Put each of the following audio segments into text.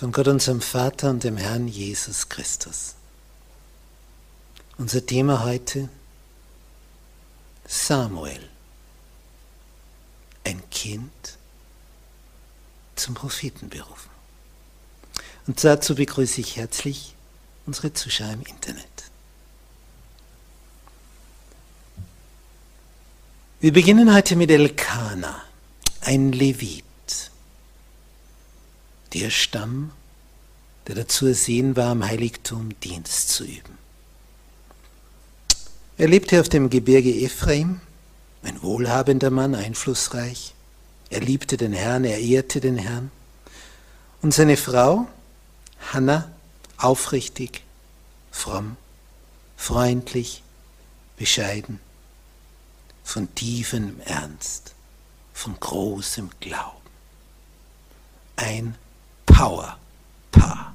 von Gott unserem Vater und dem Herrn Jesus Christus. Unser Thema heute Samuel, ein Kind zum Propheten berufen. Und dazu begrüße ich herzlich unsere Zuschauer im Internet. Wir beginnen heute mit Elkanah, ein Levit der Stamm, der dazu ersehen war, am Heiligtum Dienst zu üben. Er lebte auf dem Gebirge Ephraim, ein wohlhabender Mann, einflussreich. Er liebte den Herrn, er ehrte den Herrn. Und seine Frau, Hannah, aufrichtig, fromm, freundlich, bescheiden, von tiefem Ernst, von großem Glauben. Ein Power-Paar.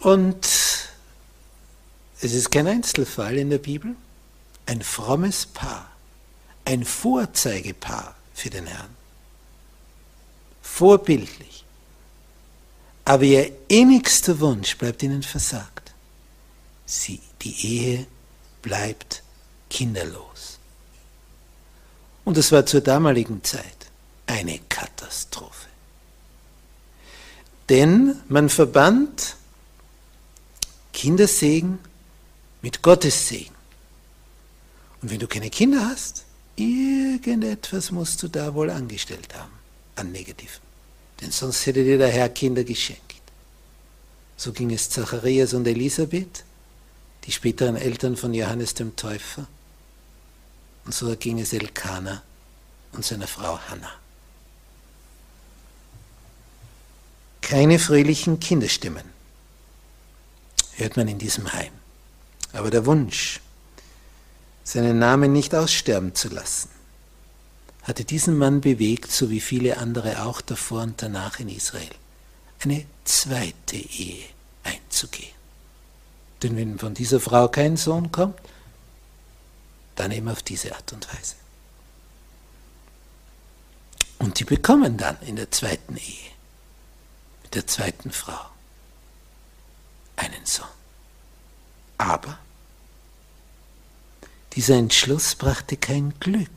Und es ist kein Einzelfall in der Bibel, ein frommes Paar, ein Vorzeigepaar für den Herrn. Vorbildlich. Aber ihr innigster Wunsch bleibt ihnen versagt. Sie, die Ehe bleibt kinderlos. Und es war zur damaligen Zeit eine Katastrophe. Denn man verband Kindersegen mit Gottes Segen. Und wenn du keine Kinder hast, irgendetwas musst du da wohl angestellt haben an Negativen. Denn sonst hätte dir der Herr Kinder geschenkt. So ging es Zacharias und Elisabeth, die späteren Eltern von Johannes dem Täufer. Und so ging es Elkanah und seiner Frau Hannah. Keine fröhlichen Kinderstimmen hört man in diesem Heim. Aber der Wunsch, seinen Namen nicht aussterben zu lassen, hatte diesen Mann bewegt, so wie viele andere auch davor und danach in Israel, eine zweite Ehe einzugehen. Denn wenn von dieser Frau kein Sohn kommt, dann eben auf diese Art und Weise. Und die bekommen dann in der zweiten Ehe der zweiten Frau einen Sohn. Aber dieser Entschluss brachte kein Glück,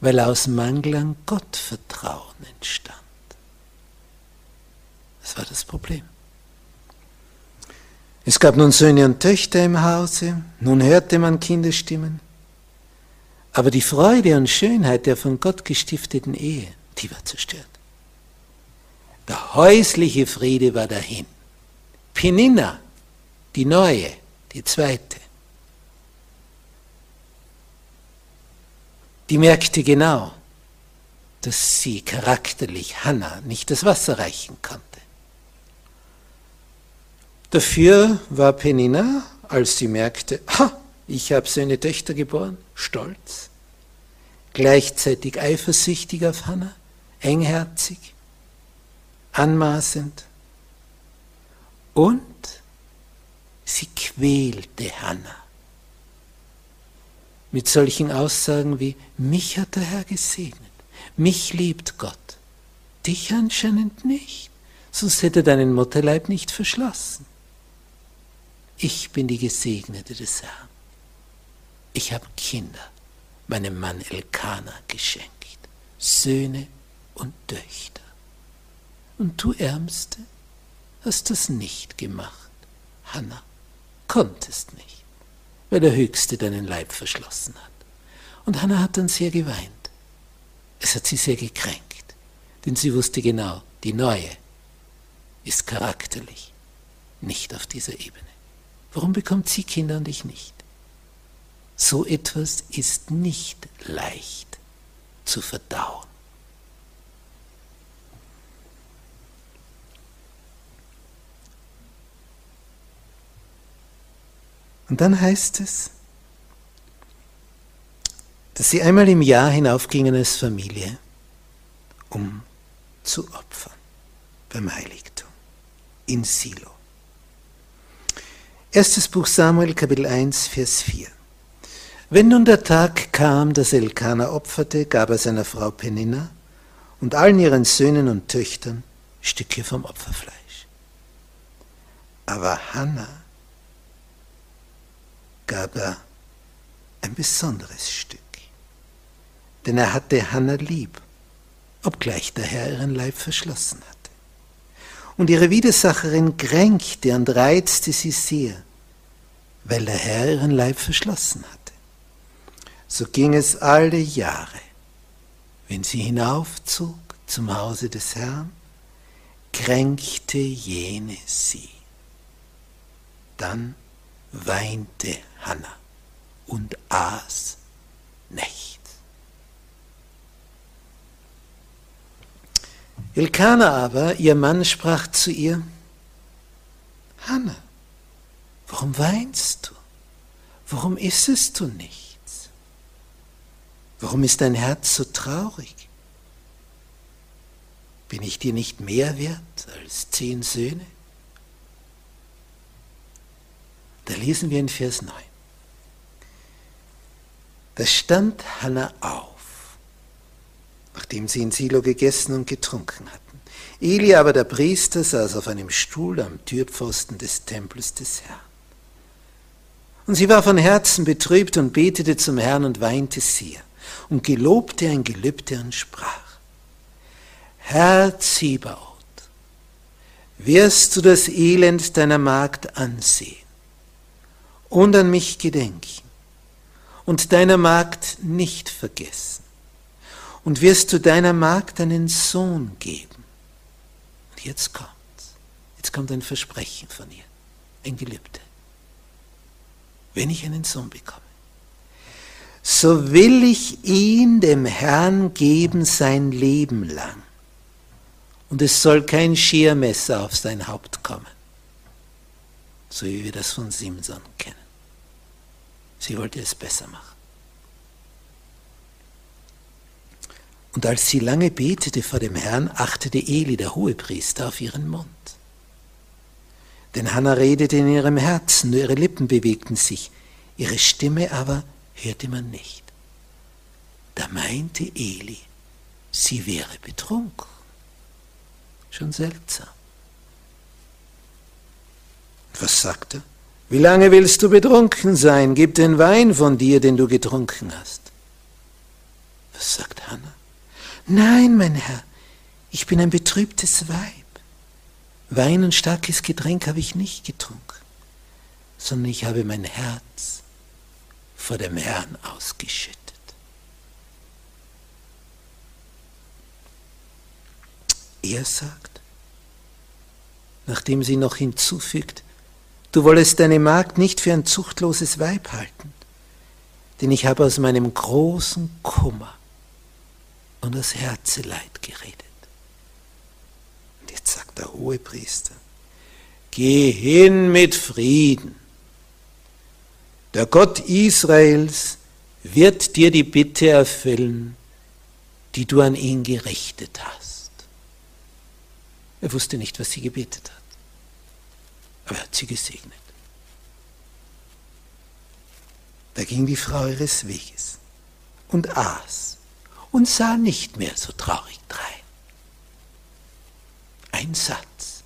weil aus Mangel an Gottvertrauen entstand. Das war das Problem. Es gab nun Söhne und Töchter im Hause, nun hörte man Kinderstimmen, aber die Freude und Schönheit der von Gott gestifteten Ehe, die war zerstört. Der häusliche Friede war dahin. Penina, die neue, die zweite, die merkte genau, dass sie charakterlich Hannah nicht das Wasser reichen konnte. Dafür war Penina, als sie merkte, ha, ich habe seine Töchter geboren, stolz, gleichzeitig eifersüchtig auf Hannah, engherzig anmaßend und sie quälte Hannah mit solchen Aussagen wie, mich hat der Herr gesegnet, mich liebt Gott, dich anscheinend nicht, sonst hätte deinen Mutterleib nicht verschlossen. Ich bin die Gesegnete des Herrn. Ich habe Kinder meinem Mann Elkanah geschenkt, Söhne und Töchter. Und du Ärmste hast das nicht gemacht, Hannah, konntest nicht, weil der Höchste deinen Leib verschlossen hat. Und Hannah hat dann sehr geweint. Es hat sie sehr gekränkt, denn sie wusste genau, die Neue ist charakterlich nicht auf dieser Ebene. Warum bekommt sie Kinder und ich nicht? So etwas ist nicht leicht zu verdauen. Und dann heißt es, dass sie einmal im Jahr hinaufgingen als Familie, um zu opfern beim Heiligtum in Silo. Erstes Buch Samuel, Kapitel 1, Vers 4. Wenn nun der Tag kam, dass Elkanah opferte, gab er seiner Frau Peninna und allen ihren Söhnen und Töchtern Stücke vom Opferfleisch. Aber Hannah gab er ein besonderes Stück, denn er hatte Hannah lieb, obgleich der Herr ihren Leib verschlossen hatte. Und ihre Widersacherin kränkte und reizte sie sehr, weil der Herr ihren Leib verschlossen hatte. So ging es alle Jahre, wenn sie hinaufzog zum Hause des Herrn, kränkte jene sie. Dann weinte Hannah und aß nichts. Elkanah aber, ihr Mann, sprach zu ihr, Hannah, warum weinst du? Warum issest du nichts? Warum ist dein Herz so traurig? Bin ich dir nicht mehr wert als zehn Söhne? Da lesen wir in Vers 9. Da stand Hannah auf, nachdem sie in Silo gegessen und getrunken hatten. Eli aber, der Priester, saß auf einem Stuhl am Türpfosten des Tempels des Herrn. Und sie war von Herzen betrübt und betete zum Herrn und weinte sehr und gelobte ein Gelübde und sprach, Herr Zebaoth, wirst du das Elend deiner Magd ansehen und an mich gedenken und deiner Magd nicht vergessen. Und wirst du deiner Magd einen Sohn geben. Und jetzt kommt's. Jetzt kommt ein Versprechen von ihr, ein Gelübde. Wenn ich einen Sohn bekomme, so will ich ihn dem Herrn geben sein Leben lang. Und es soll kein Schiermesser auf sein Haupt kommen so wie wir das von Simson kennen. Sie wollte es besser machen. Und als sie lange betete vor dem Herrn, achtete Eli, der Hohepriester, auf ihren Mund. Denn Hannah redete in ihrem Herzen, nur ihre Lippen bewegten sich, ihre Stimme aber hörte man nicht. Da meinte Eli, sie wäre betrunken. Schon seltsam. Was sagt er? Wie lange willst du betrunken sein? Gib den Wein von dir, den du getrunken hast. Was sagt Hannah? Nein, mein Herr, ich bin ein betrübtes Weib. Wein und starkes Getränk habe ich nicht getrunken, sondern ich habe mein Herz vor dem Herrn ausgeschüttet. Er sagt, nachdem sie noch hinzufügt, Du wollest deine Magd nicht für ein zuchtloses Weib halten, denn ich habe aus meinem großen Kummer und aus Herzeleid geredet. Und jetzt sagt der Hohepriester, geh hin mit Frieden. Der Gott Israels wird dir die Bitte erfüllen, die du an ihn gerichtet hast. Er wusste nicht, was sie gebetet hat. Aber er hat sie gesegnet. Da ging die Frau ihres Weges und aß und sah nicht mehr so traurig drein. Ein Satz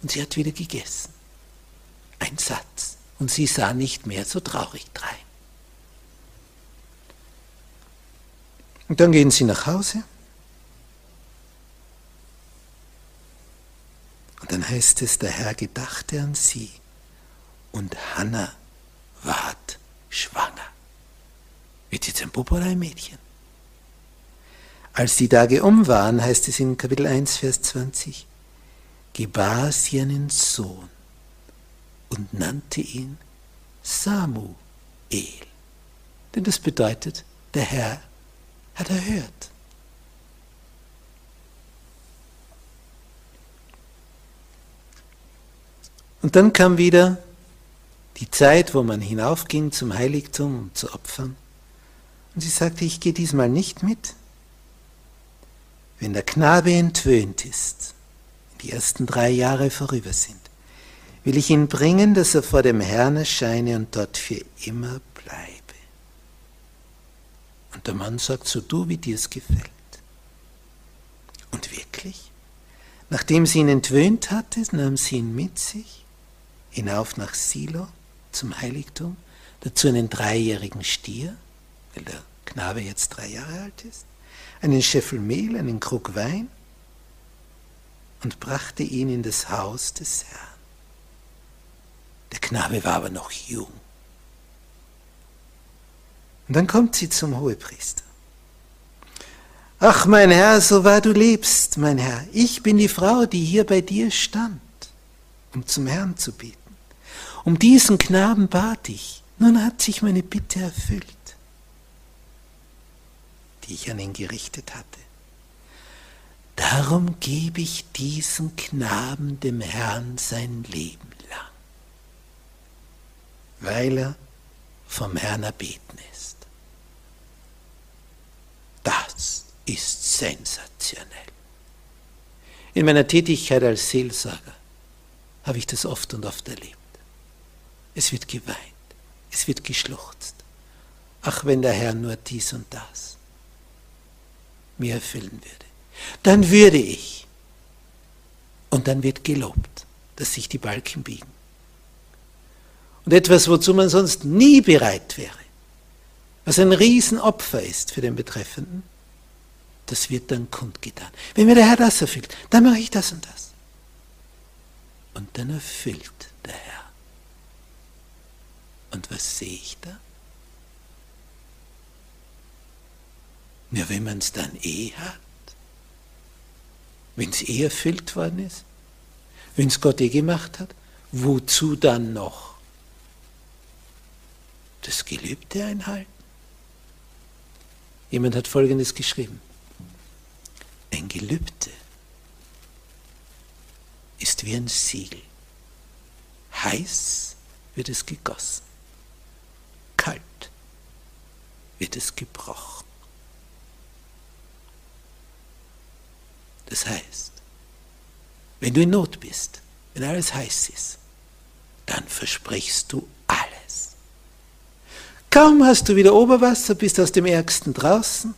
und sie hat wieder gegessen. Ein Satz und sie sah nicht mehr so traurig drein. Und dann gehen sie nach Hause. Und dann heißt es, der Herr gedachte an sie und Hannah ward schwanger. Wird jetzt ein Bub oder ein Mädchen? Als die Tage um waren, heißt es in Kapitel 1, Vers 20, gebar sie einen Sohn und nannte ihn Samuel. Denn das bedeutet, der Herr hat erhört. Und dann kam wieder die Zeit, wo man hinaufging zum Heiligtum, um zu opfern. Und sie sagte, ich gehe diesmal nicht mit. Wenn der Knabe entwöhnt ist, die ersten drei Jahre vorüber sind, will ich ihn bringen, dass er vor dem Herrn erscheine und dort für immer bleibe. Und der Mann sagt, so du, wie dir es gefällt. Und wirklich, nachdem sie ihn entwöhnt hatte, nahm sie ihn mit sich hinauf nach Silo zum Heiligtum, dazu einen dreijährigen Stier, weil der Knabe jetzt drei Jahre alt ist, einen Scheffel Mehl, einen Krug Wein und brachte ihn in das Haus des Herrn. Der Knabe war aber noch jung. Und dann kommt sie zum Hohepriester. Ach, mein Herr, so wahr du lebst, mein Herr, ich bin die Frau, die hier bei dir stand, um zum Herrn zu beten. Um diesen Knaben bat ich, nun hat sich meine Bitte erfüllt, die ich an ihn gerichtet hatte. Darum gebe ich diesen Knaben dem Herrn sein Leben lang, weil er vom Herrn erbeten ist. Das ist sensationell. In meiner Tätigkeit als Seelsorger habe ich das oft und oft erlebt. Es wird geweint, es wird geschluchzt. Ach, wenn der Herr nur dies und das mir erfüllen würde, dann würde ich. Und dann wird gelobt, dass sich die Balken biegen. Und etwas, wozu man sonst nie bereit wäre, was ein Riesenopfer ist für den Betreffenden, das wird dann kundgetan. Wenn mir der Herr das erfüllt, dann mache ich das und das. Und dann erfüllt der Herr. Und was sehe ich da? Ja, wenn man es dann eh hat, wenn es eh erfüllt worden ist, wenn es Gott eh gemacht hat, wozu dann noch das Gelübde einhalten? Jemand hat Folgendes geschrieben. Ein Gelübde ist wie ein Siegel. Heiß wird es gegossen, wird es gebrochen. Das heißt, wenn du in Not bist, wenn alles heiß ist, dann versprichst du alles. Kaum hast du wieder Oberwasser, bist aus dem Ärgsten draußen.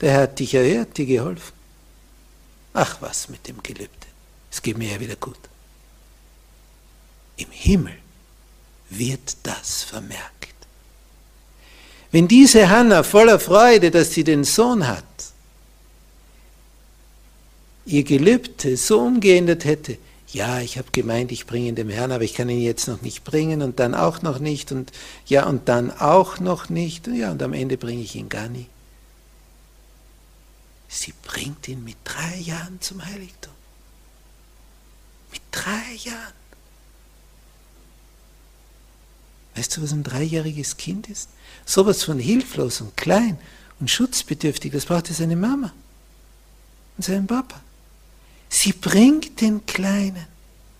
Der Herr hat dich erhört, dir geholfen. Ach was mit dem Gelübde. Es geht mir ja wieder gut. Im Himmel wird das vermerkt. Wenn diese Hanna voller Freude, dass sie den Sohn hat, ihr Gelübde so umgeändert hätte, ja, ich habe gemeint, ich bringe ihn dem Herrn, aber ich kann ihn jetzt noch nicht bringen und dann auch noch nicht und ja und dann auch noch nicht und ja und am Ende bringe ich ihn gar nicht. Sie bringt ihn mit drei Jahren zum Heiligtum. Mit drei Jahren. Weißt du, was ein dreijähriges Kind ist? Sowas von hilflos und klein und schutzbedürftig, das braucht seine Mama und seinen Papa. Sie bringt den Kleinen.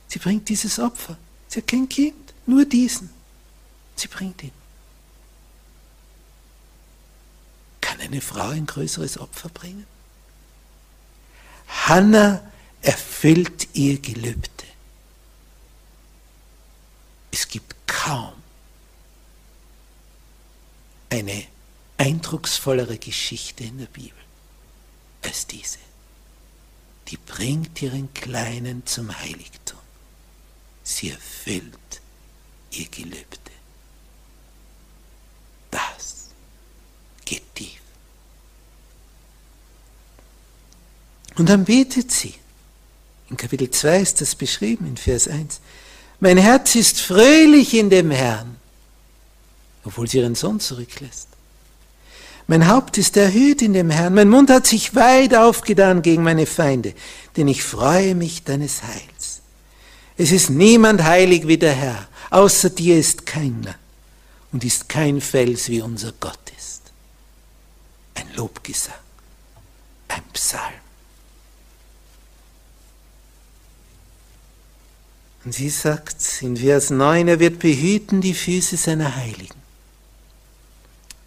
Sie bringt dieses Opfer. Sie hat kein Kind, nur diesen. Sie bringt ihn. Kann eine Frau ein größeres Opfer bringen? Hannah erfüllt ihr Gelübde. Es gibt kaum eine eindrucksvollere Geschichte in der Bibel als diese. Die bringt ihren Kleinen zum Heiligtum. Sie erfüllt ihr Gelübde. Das geht tief. Und dann betet sie. In Kapitel 2 ist das beschrieben, in Vers 1. Mein Herz ist fröhlich in dem Herrn, obwohl sie ihren Sohn zurücklässt. Mein Haupt ist erhöht in dem Herrn, mein Mund hat sich weit aufgetan gegen meine Feinde, denn ich freue mich deines Heils. Es ist niemand heilig wie der Herr, außer dir ist keiner und ist kein Fels wie unser Gott ist. Ein Lobgesang, ein Psalm. Und sie sagt in Vers 9, er wird behüten die Füße seiner Heiligen.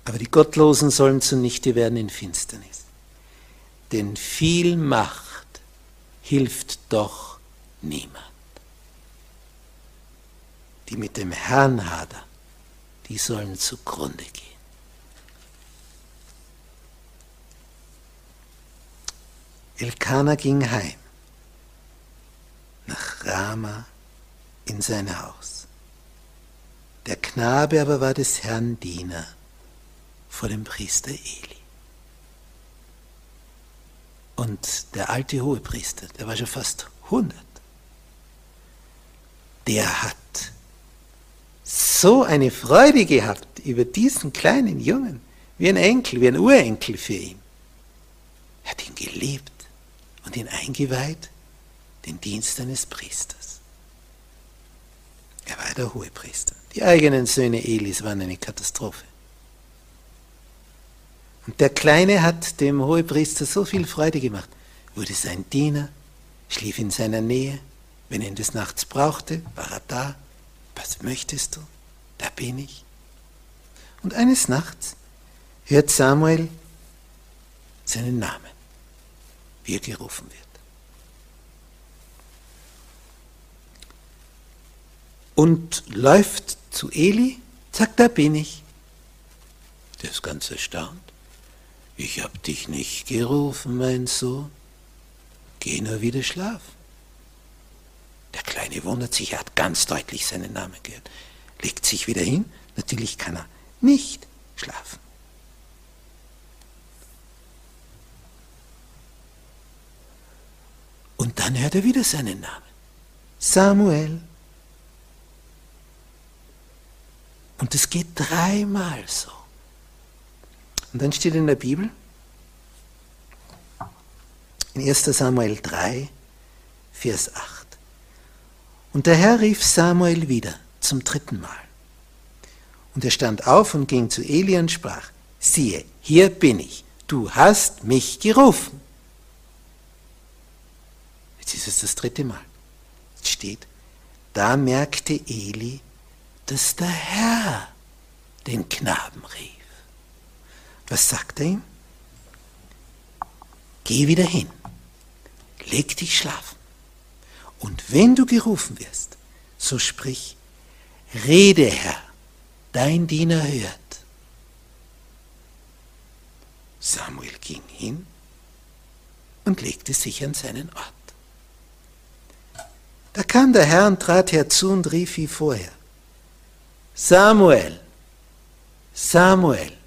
Aber die Gottlosen sollen zunichte werden in Finsternis. Denn viel Macht hilft doch niemand. Die mit dem Herrn hadern, die sollen zugrunde gehen. Elkanah ging heim nach Rama in sein Haus. Der Knabe aber war des Herrn Diener vor dem Priester Eli. Und der alte Hohepriester, der war schon fast 100, der hat so eine Freude gehabt über diesen kleinen Jungen, wie ein Enkel, wie ein Urenkel für ihn. Er hat ihn geliebt und ihn eingeweiht, den Dienst eines Priesters. Er war der Hohepriester. Die eigenen Söhne Elis waren eine Katastrophe. Und der Kleine hat dem Hohepriester so viel Freude gemacht, wurde sein Diener, schlief in seiner Nähe, wenn er ihn des Nachts brauchte, war er da. Was möchtest du? Da bin ich. Und eines Nachts hört Samuel seinen Namen, wie er gerufen wird. Und läuft zu Eli, sagt, da bin ich. Der ist ganz erstaunt. Ich hab dich nicht gerufen, mein Sohn. Geh nur wieder schlafen. Der Kleine wundert sich, er hat ganz deutlich seinen Namen gehört. Legt sich wieder hin. Natürlich kann er nicht schlafen. Und dann hört er wieder seinen Namen. Samuel. Und es geht dreimal so. Und dann steht in der Bibel, in 1 Samuel 3, Vers 8. Und der Herr rief Samuel wieder zum dritten Mal. Und er stand auf und ging zu Eli und sprach, siehe, hier bin ich, du hast mich gerufen. Jetzt ist es das dritte Mal. Jetzt steht, da merkte Eli, dass der Herr den Knaben rief. Was sagt er ihm? Geh wieder hin, leg dich schlafen. Und wenn du gerufen wirst, so sprich, rede Herr, dein Diener hört. Samuel ging hin und legte sich an seinen Ort. Da kam der Herr und trat herzu und rief wie vorher, Samuel, Samuel.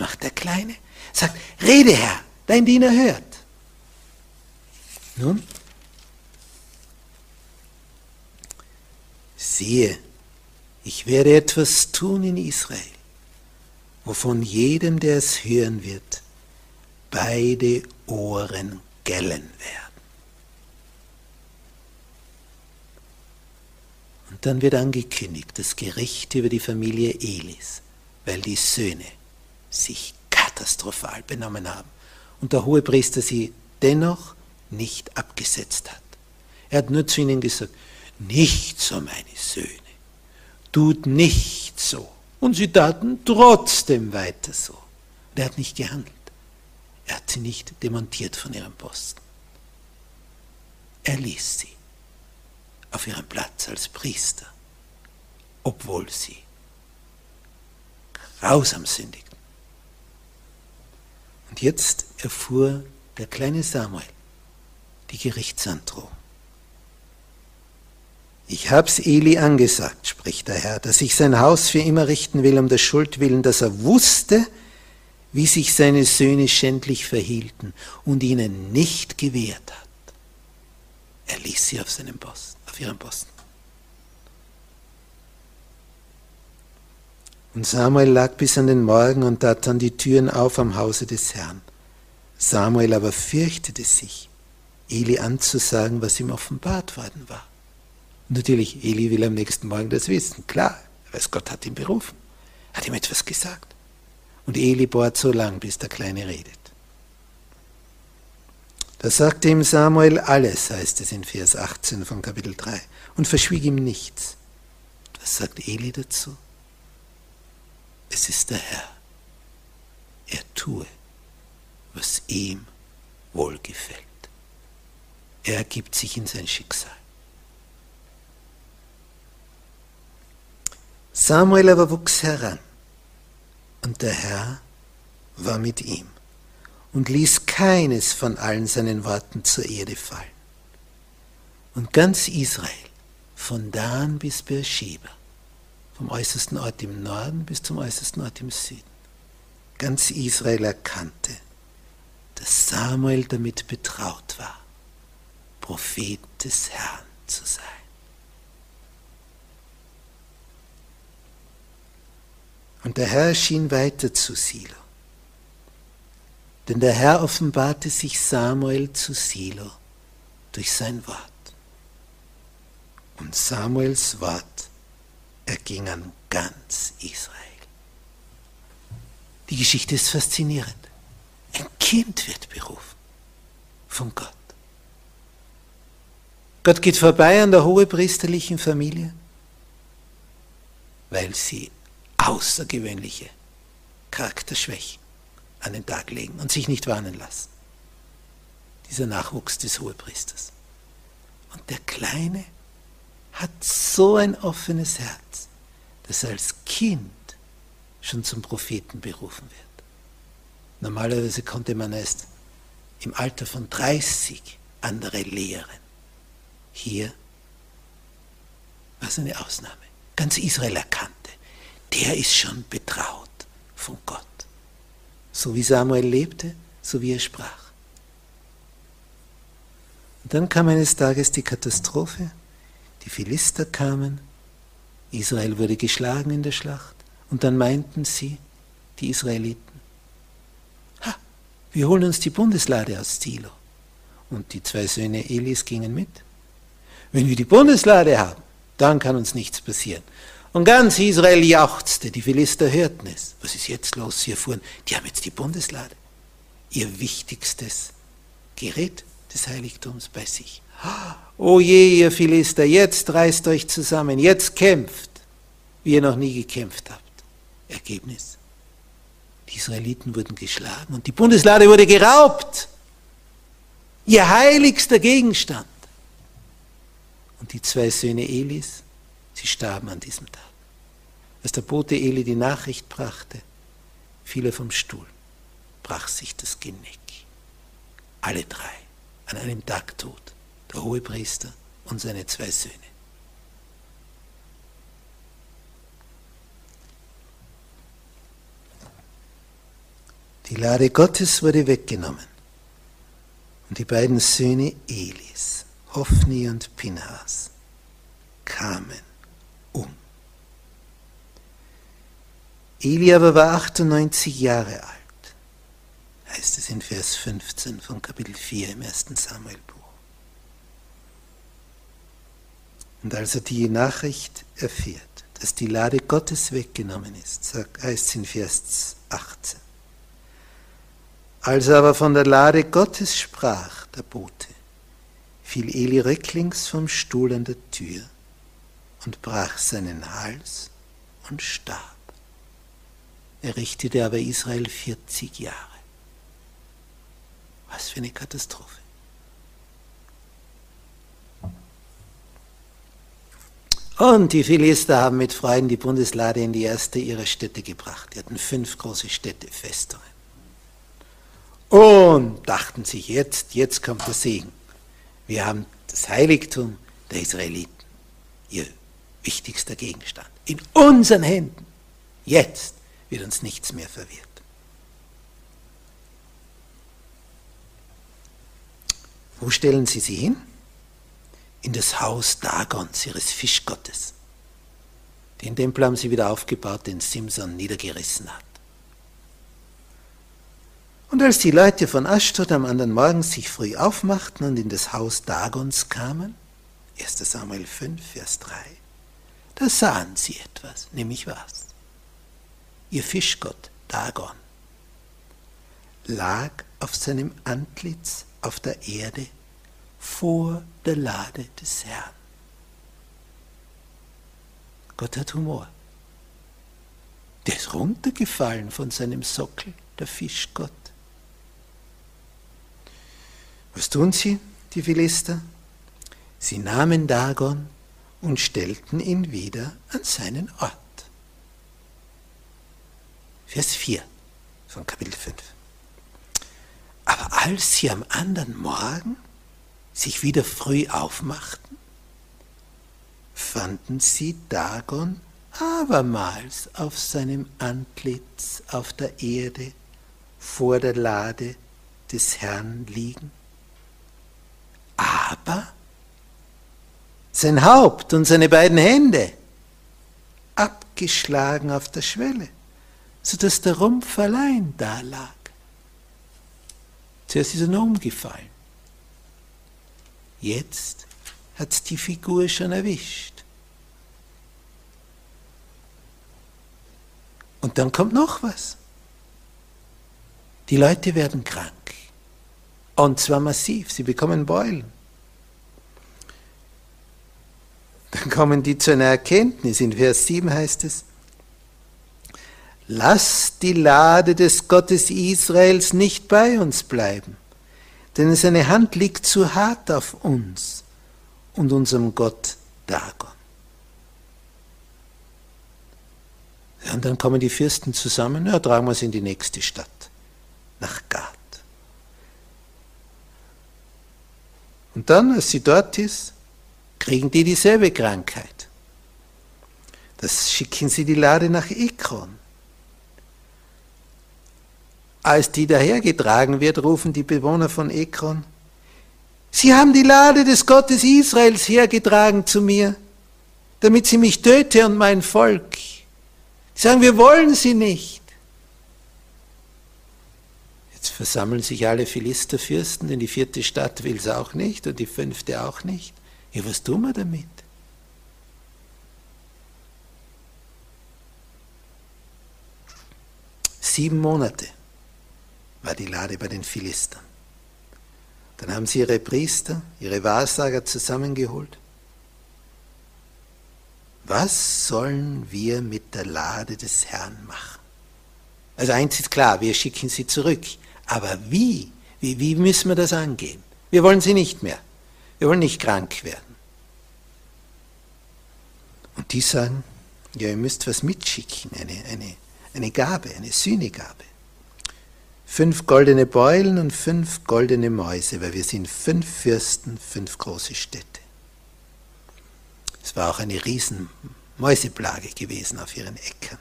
Macht der Kleine? Sagt, rede Herr, dein Diener hört. Nun, siehe, ich werde etwas tun in Israel, wovon jedem, der es hören wird, beide Ohren gellen werden. Und dann wird angekündigt das Gericht über die Familie Elis, weil die Söhne sich katastrophal benommen haben und der Hohepriester sie dennoch nicht abgesetzt hat. Er hat nur zu ihnen gesagt, nicht so meine Söhne, tut nicht so. Und sie taten trotzdem weiter so. Und er hat nicht gehandelt. Er hat sie nicht demontiert von ihrem Posten. er ließ sie auf ihrem Platz als Priester, obwohl sie grausam sündigten. Und jetzt erfuhr der kleine Samuel die Gerichtsandrohung. Ich hab's Eli angesagt, spricht der Herr, dass ich sein Haus für immer richten will um der Schuld willen, dass er wusste, wie sich seine Söhne schändlich verhielten und ihnen nicht gewehrt hat. Er ließ sie auf seinem Posten, auf ihrem Posten. Und Samuel lag bis an den Morgen und tat dann die Türen auf am Hause des Herrn. Samuel aber fürchtete sich, Eli anzusagen, was ihm offenbart worden war. Und natürlich, Eli will am nächsten Morgen das wissen. Klar, weiß, Gott hat ihn berufen, hat ihm etwas gesagt. Und Eli bohrt so lang, bis der Kleine redet. Da sagte ihm Samuel alles, heißt es in Vers 18 von Kapitel 3, und verschwieg ihm nichts. Was sagt Eli dazu? Es ist der Herr. Er tue, was ihm wohlgefällt. Er ergibt sich in sein Schicksal. Samuel aber wuchs heran und der Herr war mit ihm und ließ keines von allen seinen Worten zur Erde fallen. Und ganz Israel, von Dan bis Beersheba, vom äußersten Ort im Norden bis zum äußersten Ort im Süden, ganz Israel erkannte, dass Samuel damit betraut war, Prophet des Herrn zu sein. Und der Herr erschien weiter zu Silo. Denn der Herr offenbarte sich Samuel zu Silo durch sein Wort. Und Samuels Wort erging an ganz Israel. Die Geschichte ist faszinierend. Ein Kind wird berufen von Gott. Gott geht vorbei an der hohepriesterlichen Familie, weil sie außergewöhnliche Charakterschwächen an den Tag legen und sich nicht warnen lassen. Dieser Nachwuchs des Hohepriesters. Und der Kleine hat so ein offenes Herz, dass er als Kind schon zum Propheten berufen wird. Normalerweise konnte man erst im Alter von 30 andere lehren. Hier war es eine Ausnahme. Ganz Israel erkannte der ist schon betraut von Gott. So wie Samuel lebte, so wie er sprach. Und dann kam eines Tages die Katastrophe, die Philister kamen, Israel wurde geschlagen in der Schlacht und dann meinten sie, die Israeliten, ha, wir holen uns die Bundeslade aus Silo. Und die zwei Söhne Elis gingen mit. Wenn wir die Bundeslade haben, dann kann uns nichts passieren. Und ganz Israel jauchzte, die Philister hörten es. Was ist jetzt los? Sie erfuhren, die haben jetzt die Bundeslade, ihr wichtigstes Gerät des Heiligtums bei sich. O je, ihr Philister, jetzt reißt euch zusammen, jetzt kämpft, wie ihr noch nie gekämpft habt. Ergebnis. Die Israeliten wurden geschlagen und die Bundeslade wurde geraubt. Ihr heiligster Gegenstand. Und die zwei Söhne Elis Sie starben an diesem Tag. Als der Bote Eli die Nachricht brachte, fiel er vom Stuhl, brach sich das Genick. Alle drei an einem Tag tot, der Hohepriester und seine zwei Söhne. Die Lade Gottes wurde weggenommen und die beiden Söhne Elis, Hophni und Pinhas, kamen Eli aber war 98 Jahre alt, heißt es in Vers 15 von Kapitel 4 im ersten Samuelbuch. Und als er die Nachricht erfährt, dass die Lade Gottes weggenommen ist, heißt es in Vers 18. Als er aber von der Lade Gottes sprach, der Bote, fiel Eli rücklings vom Stuhl an der Tür und brach seinen Hals und starb. Er richtete aber Israel 40 Jahre. Was für eine Katastrophe. Und die Philister haben mit Freuden die Bundeslade in die erste ihrer Städte gebracht. Die hatten fünf große Städte, Festungen. Und dachten sich, jetzt, jetzt kommt der Segen. Wir haben das Heiligtum der Israeliten, ihr wichtigster Gegenstand, in unseren Händen. Jetzt wird uns nichts mehr verwirrt. Wo stellen Sie sie hin? in das Haus Dagons, ihres Fischgottes. Den Tempel haben sie wieder aufgebaut, den Simson niedergerissen hat. Und als die Leute von Ashdod am anderen Morgen sich früh aufmachten und in das Haus Dagons kamen, 1 Samuel 5, Vers 3, da sahen sie etwas, nämlich was? Ihr Fischgott Dagon lag auf seinem Antlitz auf der Erde vor der Lade des Herrn. Gott hat Humor. Der ist runtergefallen von seinem Sockel, der Fischgott. Was tun sie, die Philister? Sie nahmen Dagon und stellten ihn wieder an seinen Ort. Vers 4 von Kapitel 5. Aber als sie am anderen Morgen sich wieder früh aufmachten, fanden sie Dagon abermals auf seinem Antlitz auf der Erde vor der Lade des Herrn liegen. Aber sein Haupt und seine beiden Hände abgeschlagen auf der Schwelle, sodass der Rumpf allein da lag. Zuerst ist er nur umgefallen. Jetzt hat es die Figur schon erwischt. Und dann kommt noch was. Die Leute werden krank. Und zwar massiv. Sie bekommen Beulen. Dann kommen die zu einer Erkenntnis. In Vers 7 heißt es, Lass die Lade des Gottes Israels nicht bei uns bleiben denn seine Hand liegt zu hart auf uns und unserem Gott Dagon. Und dann kommen die Fürsten zusammen, ja, tragen wir sie in die nächste Stadt, nach Gad. Und dann, als sie dort ist, kriegen die dieselbe Krankheit. Das schicken sie die Lade nach Ekron. Als die dahergetragen wird, rufen die Bewohner von Ekron, Sie haben die Lade des Gottes Israels hergetragen zu mir, damit sie mich töte und mein Volk. Sie sagen, wir wollen sie nicht. Jetzt versammeln sich alle Philisterfürsten, denn die vierte Stadt will es auch nicht und die fünfte auch nicht. Ja, was tun wir damit? Sieben Monate war die Lade bei den Philistern. Dann haben sie ihre Priester, ihre Wahrsager zusammengeholt. Was sollen wir mit der Lade des Herrn machen? Also eins ist klar, wir schicken sie zurück. Aber wie? Wie, wie müssen wir das angehen? Wir wollen sie nicht mehr. Wir wollen nicht krank werden. Und die sagen, ja, ihr müsst was mitschicken, eine, eine, eine Gabe, eine Sühnegabe fünf goldene Beulen und fünf goldene Mäuse, weil wir sind fünf Fürsten, fünf große Städte. Es war auch eine riesen Mäuseplage gewesen auf ihren Äckern.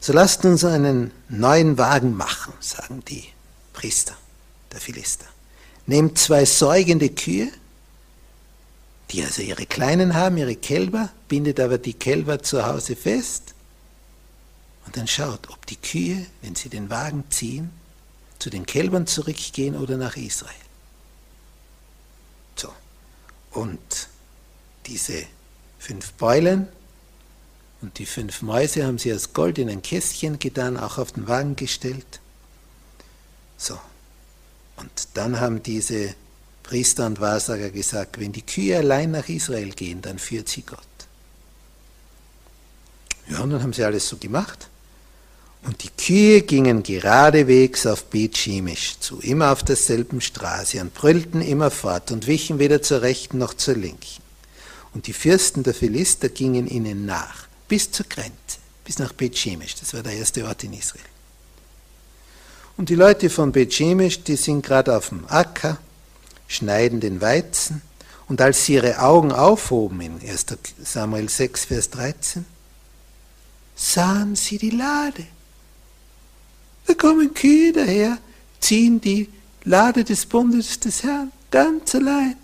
So lasst uns einen neuen Wagen machen, sagen die Priester der Philister. Nehmt zwei säugende Kühe, die also ihre Kleinen haben, ihre Kälber, bindet aber die Kälber zu Hause fest und dann schaut, ob die Kühe, wenn sie den Wagen ziehen, zu den Kälbern zurückgehen oder nach Israel. So. Und diese fünf Beulen und die fünf Mäuse haben sie aus Gold in ein Kästchen getan, auch auf den Wagen gestellt. So. Und dann haben diese Priester und Wahrsager gesagt, wenn die Kühe allein nach Israel gehen, dann führt sie Gott. Ja, und dann haben sie alles so gemacht. Und die Kühe gingen geradewegs auf Bethshemesh zu, immer auf derselben Straße und brüllten immerfort und wichen weder zur rechten noch zur linken. Und die Fürsten der Philister gingen ihnen nach, bis zur Grenze, bis nach Bethshemesh, das war der erste Ort in Israel. Und die Leute von Bethshemesh, die sind gerade auf dem Acker, schneiden den Weizen, und als sie ihre Augen aufhoben in 1 Samuel 6, Vers 13, sahen sie die Lade. Da kommen Kühe daher, ziehen die Lade des Bundes des Herrn ganz allein.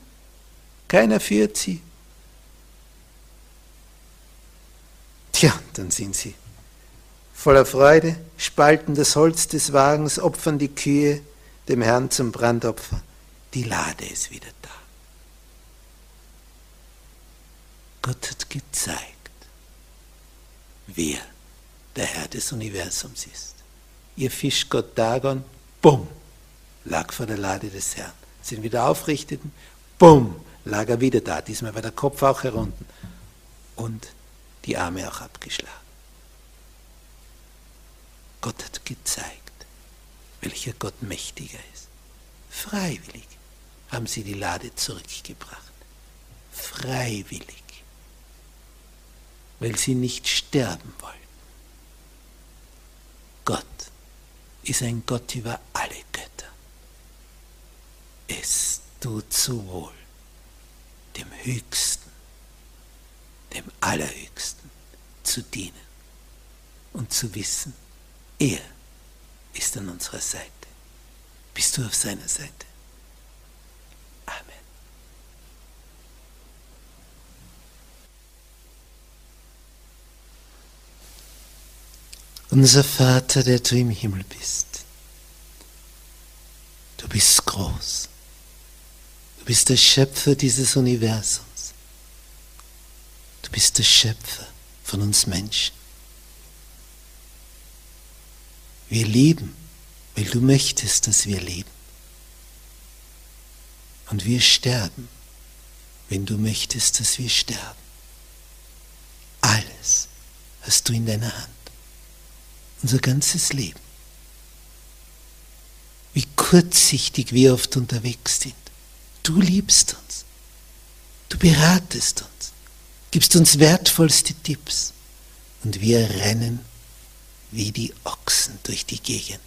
Keiner führt sie. Tja, dann sind sie voller Freude, spalten das Holz des Wagens, opfern die Kühe dem Herrn zum Brandopfer. Die Lade ist wieder da. Gott hat gezeigt, wer der Herr des Universums ist. Ihr Fischgott Dagon, bumm, lag vor der Lade des Herrn. Sind wieder aufrichteten, bumm, lag er wieder da. Diesmal war der Kopf auch herunten und die Arme auch abgeschlagen. Gott hat gezeigt, welcher Gott mächtiger ist. Freiwillig haben sie die Lade zurückgebracht. Freiwillig weil sie nicht sterben wollen. Gott ist ein Gott über alle Götter. Es tut so wohl, dem Höchsten, dem Allerhöchsten zu dienen und zu wissen, er ist an unserer Seite. Bist du auf seiner Seite? Unser Vater, der du im Himmel bist, du bist groß. Du bist der Schöpfer dieses Universums. Du bist der Schöpfer von uns Menschen. Wir leben, weil du möchtest, dass wir leben. Und wir sterben, wenn du möchtest, dass wir sterben. Alles hast du in deiner Hand unser ganzes Leben. Wie kurzsichtig wir oft unterwegs sind. Du liebst uns. Du beratest uns, gibst uns wertvollste Tipps und wir rennen wie die Ochsen durch die Gegend.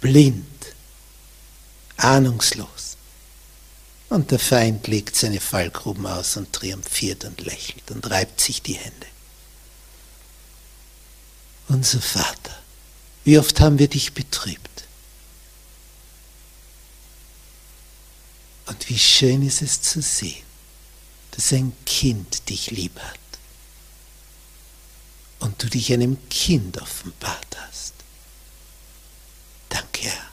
Blind, ahnungslos. Und der Feind legt seine Fallgruben aus und triumphiert und lächelt und reibt sich die Hände unser Vater, wie oft haben wir dich betrübt? Und wie schön ist es zu sehen, dass ein Kind dich lieb hat und du dich einem Kind offenbart hast. Danke, Herr,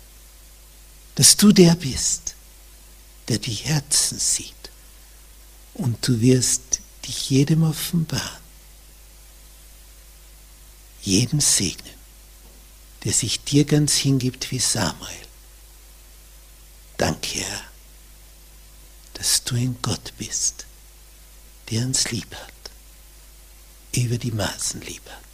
dass du der bist, der die Herzen sieht und du wirst dich jedem offenbaren jeden segnen, der sich dir ganz hingibt wie Samuel. Danke, Herr, dass du ein Gott bist, der uns lieb hat, über die Maßen lieb hat.